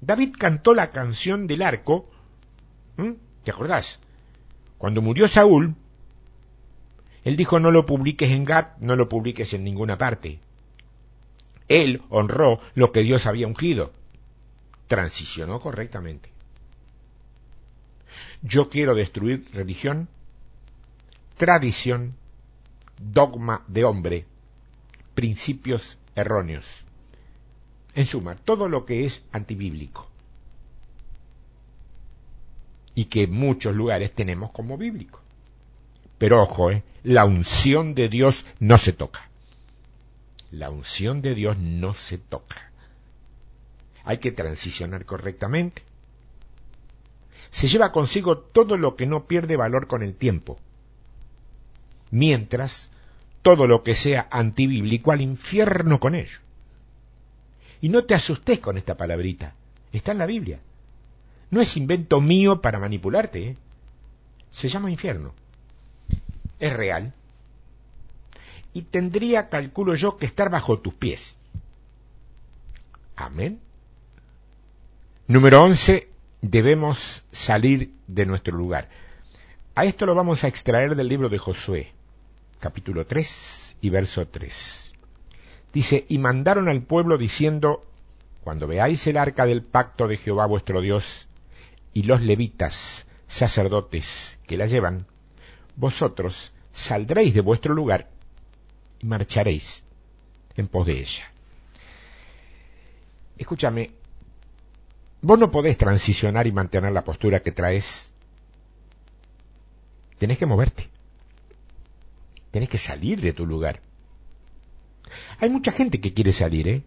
David cantó la canción del arco. ¿Te acordás? Cuando murió Saúl, él dijo no lo publiques en Gat, no lo publiques en ninguna parte. Él honró lo que Dios había ungido. Transicionó correctamente. Yo quiero destruir religión, tradición, dogma de hombre, principios erróneos. En suma, todo lo que es antibíblico. Y que muchos lugares tenemos como bíblico. Pero ojo, ¿eh? la unción de Dios no se toca. La unción de Dios no se toca. Hay que transicionar correctamente. Se lleva consigo todo lo que no pierde valor con el tiempo. Mientras todo lo que sea antibíblico al infierno con ello. Y no te asustes con esta palabrita, está en la Biblia. No es invento mío para manipularte, ¿eh? se llama infierno. Es real. Y tendría, calculo yo, que estar bajo tus pies. Amén. Número 11. Debemos salir de nuestro lugar. A esto lo vamos a extraer del libro de Josué capítulo 3 y verso 3. Dice, y mandaron al pueblo diciendo, cuando veáis el arca del pacto de Jehová vuestro Dios y los levitas, sacerdotes, que la llevan, vosotros saldréis de vuestro lugar y marcharéis en pos de ella. Escúchame, vos no podés transicionar y mantener la postura que traes. Tenés que moverte. Tenés que salir de tu lugar. Hay mucha gente que quiere salir, ¿eh?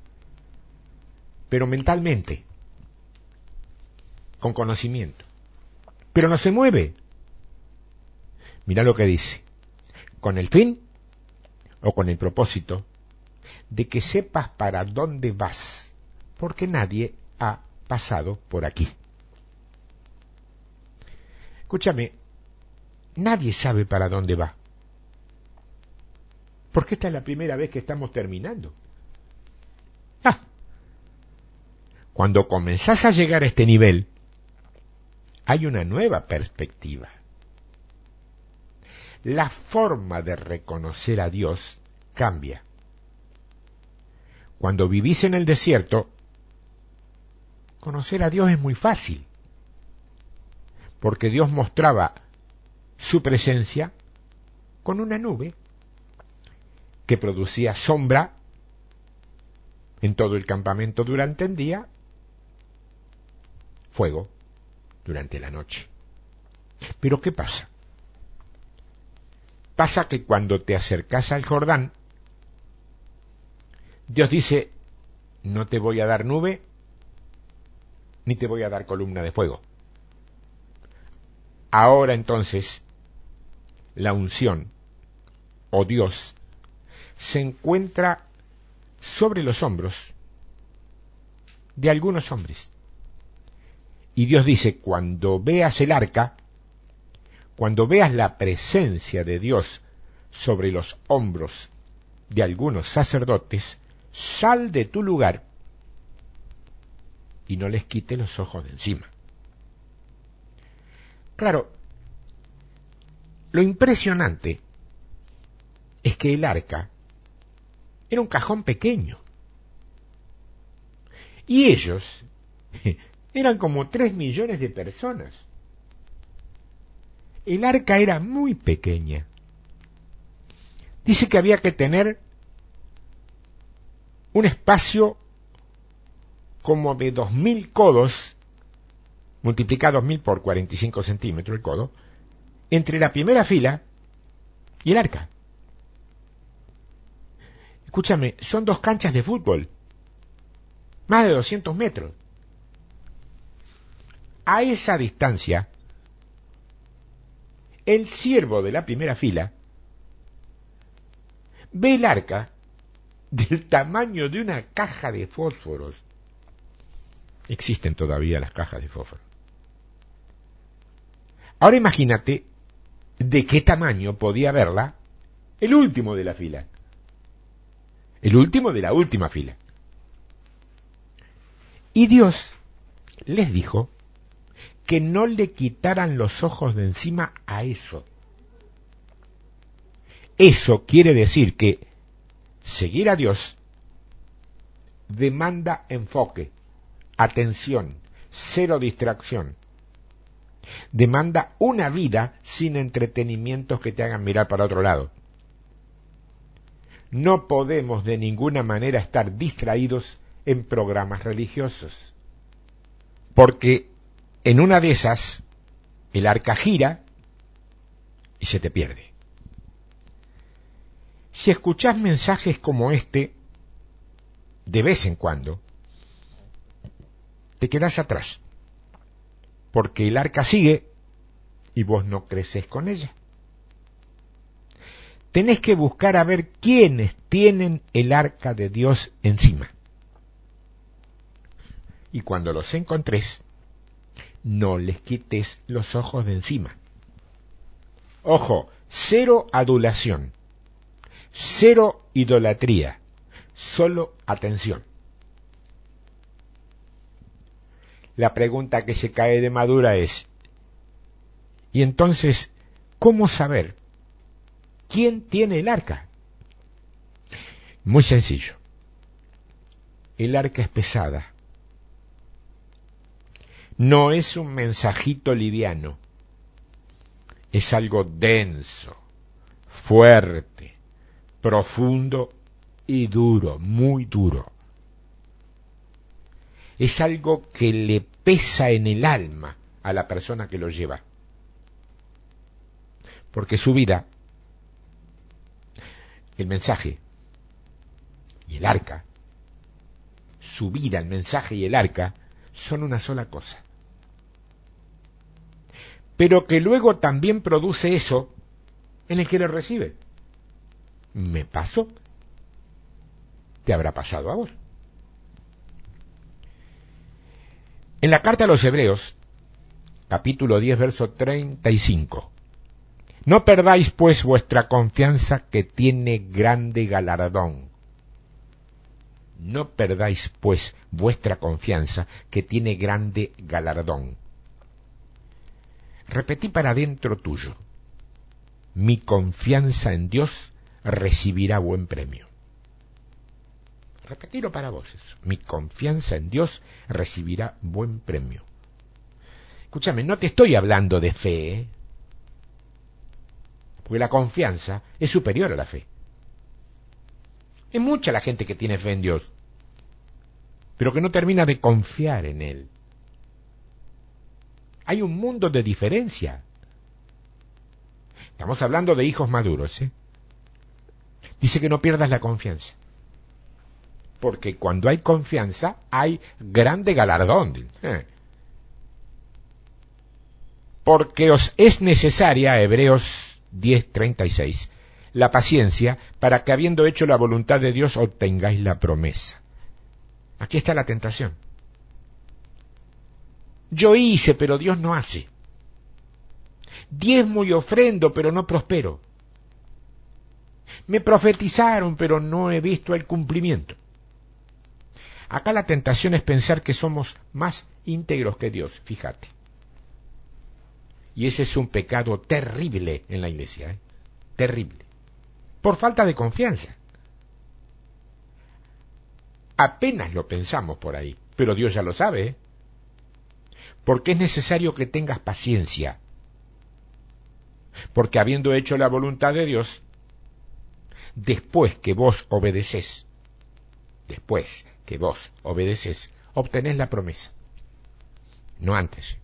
Pero mentalmente, con conocimiento. Pero no se mueve. Mira lo que dice. Con el fin o con el propósito de que sepas para dónde vas, porque nadie ha pasado por aquí. Escúchame, nadie sabe para dónde va porque esta es la primera vez que estamos terminando. Ah, cuando comenzás a llegar a este nivel, hay una nueva perspectiva. La forma de reconocer a Dios cambia. Cuando vivís en el desierto, conocer a Dios es muy fácil, porque Dios mostraba su presencia con una nube que producía sombra en todo el campamento durante el día, fuego durante la noche. Pero ¿qué pasa? Pasa que cuando te acercas al Jordán, Dios dice, no te voy a dar nube, ni te voy a dar columna de fuego. Ahora entonces, la unción o Dios, se encuentra sobre los hombros de algunos hombres. Y Dios dice, cuando veas el arca, cuando veas la presencia de Dios sobre los hombros de algunos sacerdotes, sal de tu lugar y no les quite los ojos de encima. Claro, lo impresionante es que el arca era un cajón pequeño. Y ellos eran como tres millones de personas. El arca era muy pequeña. Dice que había que tener un espacio como de dos mil codos, multiplicados mil por 45 centímetros el codo, entre la primera fila y el arca. Escúchame, son dos canchas de fútbol, más de 200 metros. A esa distancia, el siervo de la primera fila ve el arca del tamaño de una caja de fósforos. Existen todavía las cajas de fósforo. Ahora imagínate de qué tamaño podía verla el último de la fila. El último de la última fila. Y Dios les dijo que no le quitaran los ojos de encima a eso. Eso quiere decir que seguir a Dios demanda enfoque, atención, cero distracción. Demanda una vida sin entretenimientos que te hagan mirar para otro lado. No podemos de ninguna manera estar distraídos en programas religiosos. Porque en una de esas el arca gira y se te pierde. Si escuchás mensajes como este, de vez en cuando, te quedas atrás, porque el arca sigue y vos no creces con ella. Tenés que buscar a ver quiénes tienen el arca de Dios encima. Y cuando los encontres, no les quites los ojos de encima. Ojo, cero adulación. Cero idolatría, solo atención. La pregunta que se cae de madura es, ¿y entonces cómo saber quién tiene el arca? Muy sencillo. El arca es pesada. No es un mensajito liviano. Es algo denso, fuerte, profundo y duro, muy duro. Es algo que le pesa en el alma a la persona que lo lleva. Porque su vida, el mensaje y el arca, su vida, el mensaje y el arca son una sola cosa. Pero que luego también produce eso en el que lo recibe me pasó. Te habrá pasado a vos. En la carta a los Hebreos, capítulo 10, verso 35. No perdáis pues vuestra confianza que tiene grande galardón. No perdáis pues vuestra confianza que tiene grande galardón. Repetí para dentro tuyo. Mi confianza en Dios recibirá buen premio. Repetirlo para vos Mi confianza en Dios recibirá buen premio. Escúchame, no te estoy hablando de fe, ¿eh? porque la confianza es superior a la fe. Es mucha la gente que tiene fe en Dios, pero que no termina de confiar en Él. Hay un mundo de diferencia. Estamos hablando de hijos maduros, ¿eh? dice que no pierdas la confianza. Porque cuando hay confianza hay grande galardón. Eh. Porque os es necesaria, Hebreos 10:36, la paciencia para que habiendo hecho la voluntad de Dios obtengáis la promesa. Aquí está la tentación. Yo hice, pero Dios no hace. Diezmo y ofrendo, pero no prospero. Me profetizaron, pero no he visto el cumplimiento. Acá la tentación es pensar que somos más íntegros que Dios, fíjate. Y ese es un pecado terrible en la iglesia, ¿eh? terrible. Por falta de confianza. Apenas lo pensamos por ahí, pero Dios ya lo sabe. ¿eh? Porque es necesario que tengas paciencia. Porque habiendo hecho la voluntad de Dios, después que vos obedeces, después que vos obedeces, obtenés la promesa. No antes.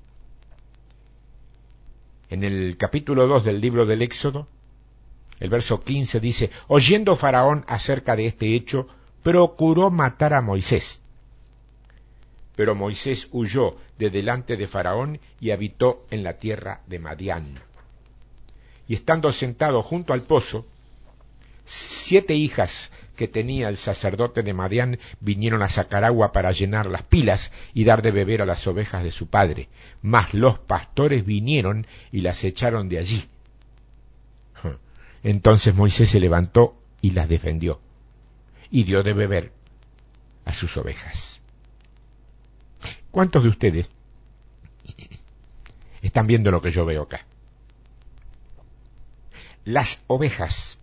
En el capítulo 2 del libro del Éxodo, el verso 15 dice, oyendo Faraón acerca de este hecho, procuró matar a Moisés. Pero Moisés huyó de delante de Faraón y habitó en la tierra de Madián. Y estando sentado junto al pozo, siete hijas que tenía el sacerdote de Madián vinieron a sacar agua para llenar las pilas y dar de beber a las ovejas de su padre. Mas los pastores vinieron y las echaron de allí. Entonces Moisés se levantó y las defendió y dio de beber a sus ovejas. ¿Cuántos de ustedes están viendo lo que yo veo acá? Las ovejas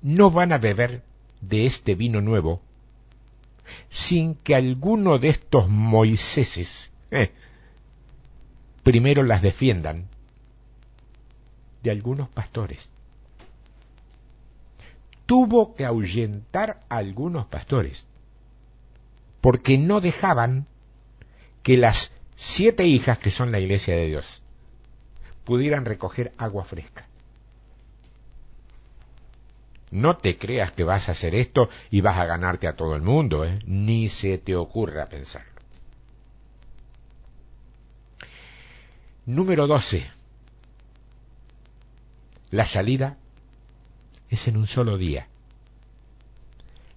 no van a beber de este vino nuevo sin que alguno de estos Moiséses eh, primero las defiendan de algunos pastores. Tuvo que ahuyentar a algunos pastores porque no dejaban que las siete hijas que son la iglesia de Dios pudieran recoger agua fresca. No te creas que vas a hacer esto y vas a ganarte a todo el mundo, ¿eh? ni se te ocurra pensarlo. Número 12. La salida es en un solo día.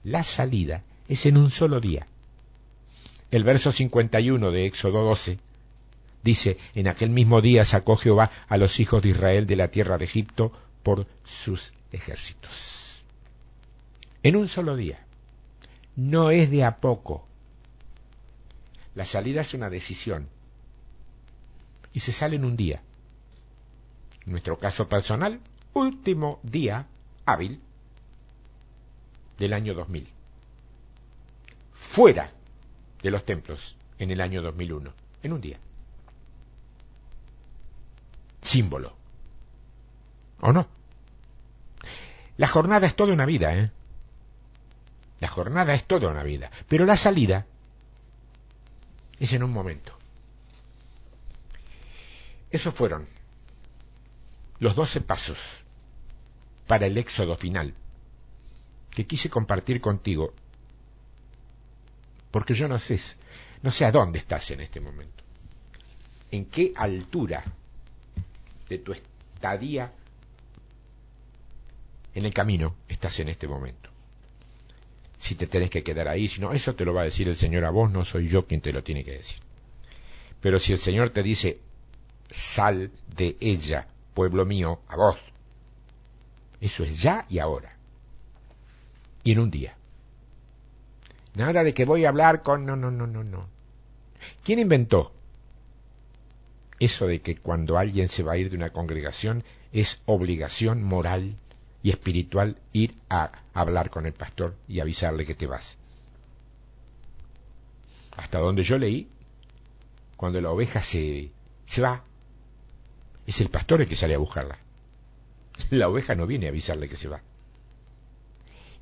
La salida es en un solo día. El verso 51 de Éxodo 12 dice, en aquel mismo día sacó Jehová a los hijos de Israel de la tierra de Egipto por sus ejércitos en un solo día. No es de a poco. La salida es una decisión. Y se sale en un día. En nuestro caso personal, último día hábil del año 2000. Fuera de los templos en el año 2001. En un día. Símbolo. ¿O no? La jornada es toda una vida, ¿eh? La jornada es toda una vida, pero la salida es en un momento. Esos fueron los doce pasos para el éxodo final que quise compartir contigo, porque yo no sé, no sé a dónde estás en este momento, en qué altura de tu estadía en el camino estás en este momento si te tenés que quedar ahí, si no, eso te lo va a decir el Señor a vos, no soy yo quien te lo tiene que decir. Pero si el Señor te dice, sal de ella, pueblo mío, a vos, eso es ya y ahora. Y en un día. Nada de que voy a hablar con... No, no, no, no, no. ¿Quién inventó eso de que cuando alguien se va a ir de una congregación es obligación moral y espiritual ir a hablar con el pastor y avisarle que te vas. Hasta donde yo leí, cuando la oveja se, se va, es el pastor el que sale a buscarla. La oveja no viene a avisarle que se va.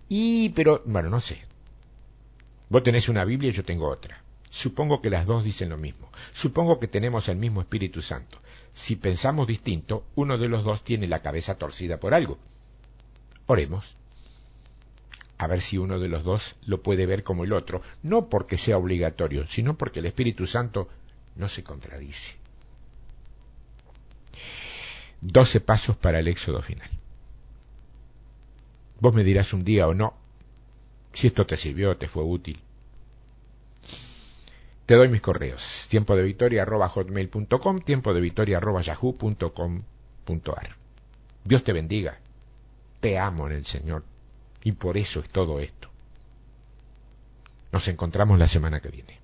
Y, pero, bueno, no sé. Vos tenés una Biblia y yo tengo otra. Supongo que las dos dicen lo mismo. Supongo que tenemos el mismo Espíritu Santo. Si pensamos distinto, uno de los dos tiene la cabeza torcida por algo. Oremos. A ver si uno de los dos lo puede ver como el otro, no porque sea obligatorio, sino porque el Espíritu Santo no se contradice. Doce pasos para el éxodo final. Vos me dirás un día o no si esto te sirvió, te fue útil. Te doy mis correos. Tiempo de victoria arroba hotmail.com, tiempo de victoria. Dios te bendiga. Te amo en el Señor. Y por eso es todo esto. Nos encontramos la semana que viene.